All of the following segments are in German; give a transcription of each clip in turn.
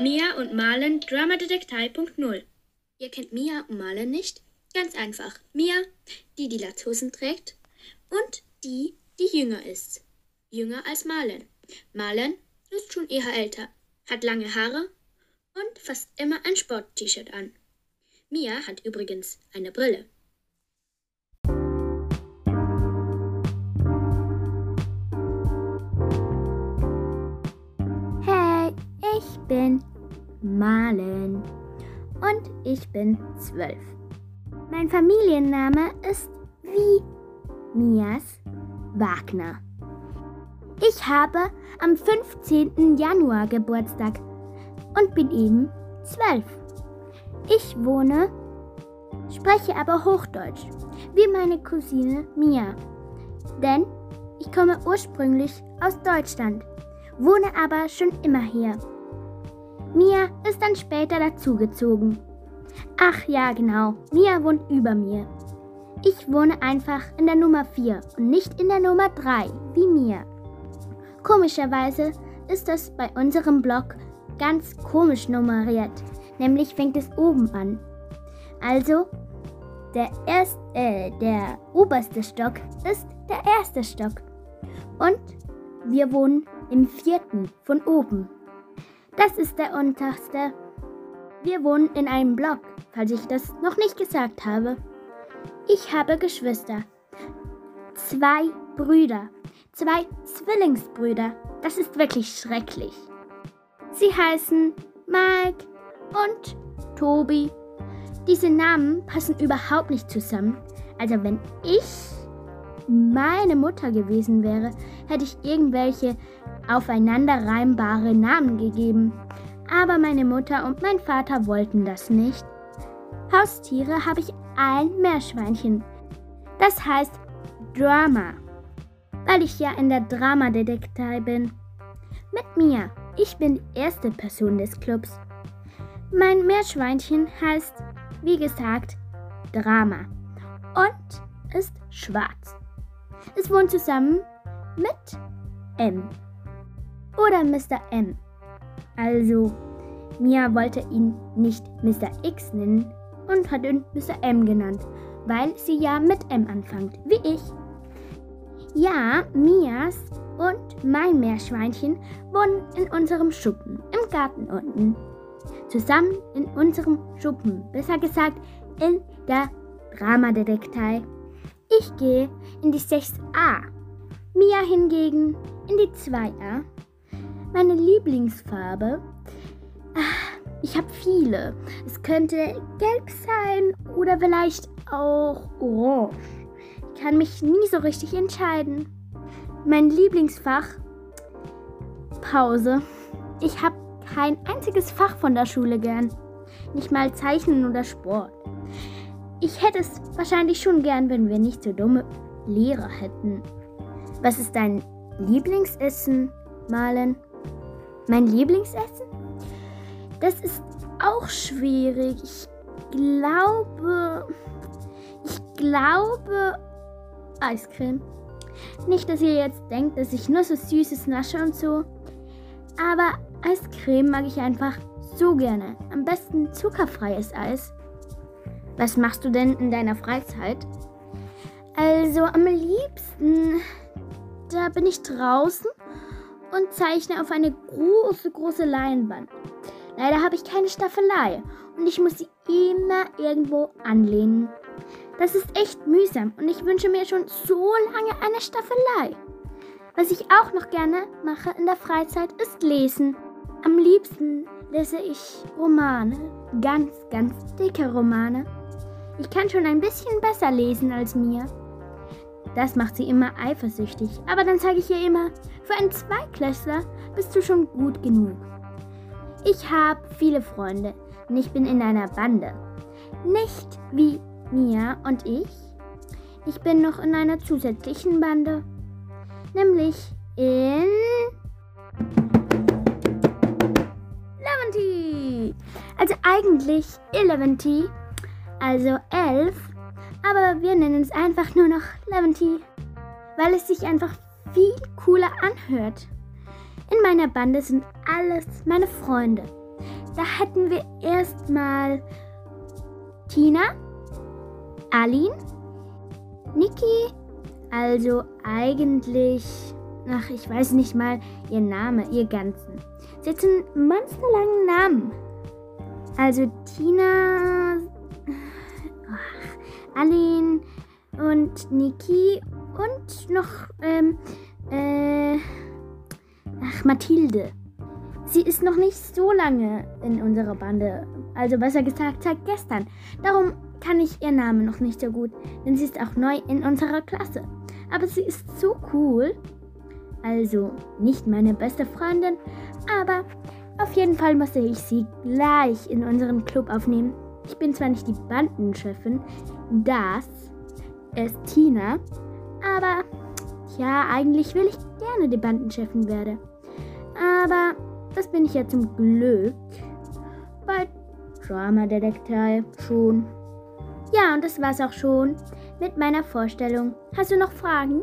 Mia und Marlen Dramadetektei.0 Ihr kennt Mia und Marlen nicht? Ganz einfach. Mia, die die Latzhosen trägt und die, die jünger ist. Jünger als Marlen. Marlen ist schon eher älter, hat lange Haare und fast immer ein Sport-T-Shirt an. Mia hat übrigens eine Brille. Hey, ich bin Malen und ich bin zwölf. Mein Familienname ist wie Mias Wagner. Ich habe am 15. Januar Geburtstag und bin eben zwölf. Ich wohne, spreche aber Hochdeutsch, wie meine Cousine Mia. Denn ich komme ursprünglich aus Deutschland, wohne aber schon immer hier. Mia ist dann später dazugezogen. Ach ja, genau, Mia wohnt über mir. Ich wohne einfach in der Nummer 4 und nicht in der Nummer 3, wie Mia. Komischerweise ist das bei unserem Blog ganz komisch nummeriert, nämlich fängt es oben an. Also, der, erst, äh, der oberste Stock ist der erste Stock. Und wir wohnen im vierten von oben. Das ist der unterste. Wir wohnen in einem Block, falls ich das noch nicht gesagt habe. Ich habe Geschwister. Zwei Brüder. Zwei Zwillingsbrüder. Das ist wirklich schrecklich. Sie heißen Mike und Tobi. Diese Namen passen überhaupt nicht zusammen. Also wenn ich meine Mutter gewesen wäre, hätte ich irgendwelche aufeinander reimbare Namen gegeben. Aber meine Mutter und mein Vater wollten das nicht. Haustiere habe ich ein Meerschweinchen. Das heißt Drama weil ich ja in der Dramadetektei bin. Mit mir. Ich bin die erste Person des Clubs. Mein Meerschweinchen heißt, wie gesagt, Drama und ist schwarz. Es wohnt zusammen mit M oder Mr. M. Also, Mia wollte ihn nicht Mr. X nennen und hat ihn Mr. M genannt, weil sie ja mit M anfängt, wie ich. Ja, Mias und mein Meerschweinchen wohnen in unserem Schuppen im Garten unten. Zusammen in unserem Schuppen, besser gesagt in der Dramadetektei. Ich gehe in die 6a, Mia hingegen in die 2a. Meine Lieblingsfarbe, ah, ich habe viele. Es könnte gelb sein oder vielleicht auch orange kann mich nie so richtig entscheiden. Mein Lieblingsfach? Pause. Ich habe kein einziges Fach von der Schule gern. Nicht mal Zeichnen oder Sport. Ich hätte es wahrscheinlich schon gern, wenn wir nicht so dumme Lehrer hätten. Was ist dein Lieblingsessen, Malen? Mein Lieblingsessen? Das ist auch schwierig. Ich glaube. Ich glaube, Eiscreme. Nicht, dass ihr jetzt denkt, dass ich nur so Süßes nasche und so. Aber Eiscreme mag ich einfach so gerne. Am besten zuckerfreies Eis. Was machst du denn in deiner Freizeit? Also am liebsten, da bin ich draußen und zeichne auf eine große, große Leinwand. Leider habe ich keine Staffelei und ich muss sie immer irgendwo anlehnen. Das ist echt mühsam und ich wünsche mir schon so lange eine Staffelei. Was ich auch noch gerne mache in der Freizeit ist lesen. Am liebsten lese ich Romane, ganz, ganz dicke Romane. Ich kann schon ein bisschen besser lesen als mir. Das macht sie immer eifersüchtig, aber dann sage ich ihr immer, für einen Zweiklässler bist du schon gut genug. Ich habe viele Freunde und ich bin in einer Bande. Nicht wie Mia und ich. Ich bin noch in einer zusätzlichen Bande, nämlich in Leventy. Also eigentlich Eleventy, also elf, aber wir nennen es einfach nur noch Leventy, weil es sich einfach viel cooler anhört. In meiner Bande sind alles meine Freunde. da hätten wir erstmal Tina, Aline, Niki, also eigentlich, ach, ich weiß nicht mal ihr Name, ihr ganzen. Sie hat einen monsterlangen Namen. Also Tina, ach, Aline und Niki und noch, ähm, äh, ach, Mathilde. Sie ist noch nicht so lange in unserer Bande. Also besser gesagt, seit gestern. Darum kann ich ihr Name noch nicht so gut, denn sie ist auch neu in unserer Klasse. Aber sie ist so cool. Also nicht meine beste Freundin, aber auf jeden Fall musste ich sie gleich in unseren Club aufnehmen. Ich bin zwar nicht die Bandenchefin, das ist Tina, aber ja, eigentlich will ich gerne die Bandenchefin werden. Aber das bin ich ja zum Glück bei Drama Detektiv schon. Ja, und das war's auch schon mit meiner Vorstellung. Hast du noch Fragen?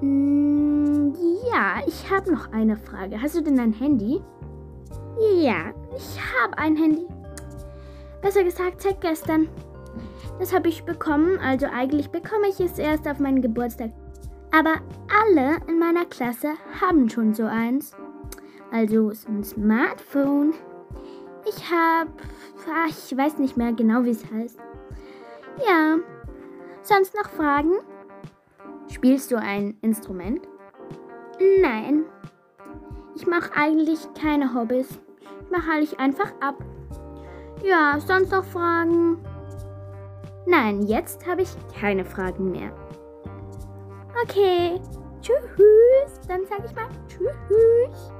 Mm, ja, ich habe noch eine Frage. Hast du denn ein Handy? Ja, ich habe ein Handy. Besser gesagt, seit gestern. Das habe ich bekommen, also eigentlich bekomme ich es erst auf meinen Geburtstag. Aber alle in meiner Klasse haben schon so eins. Also so ein Smartphone. Ich habe, ich weiß nicht mehr genau, wie es heißt. Ja. Sonst noch Fragen? Spielst du ein Instrument? Nein. Ich mache eigentlich keine Hobbys. Ich mache eigentlich einfach ab. Ja, sonst noch Fragen? Nein, jetzt habe ich keine Fragen mehr. Okay. Tschüss. Dann sage ich mal Tschüss.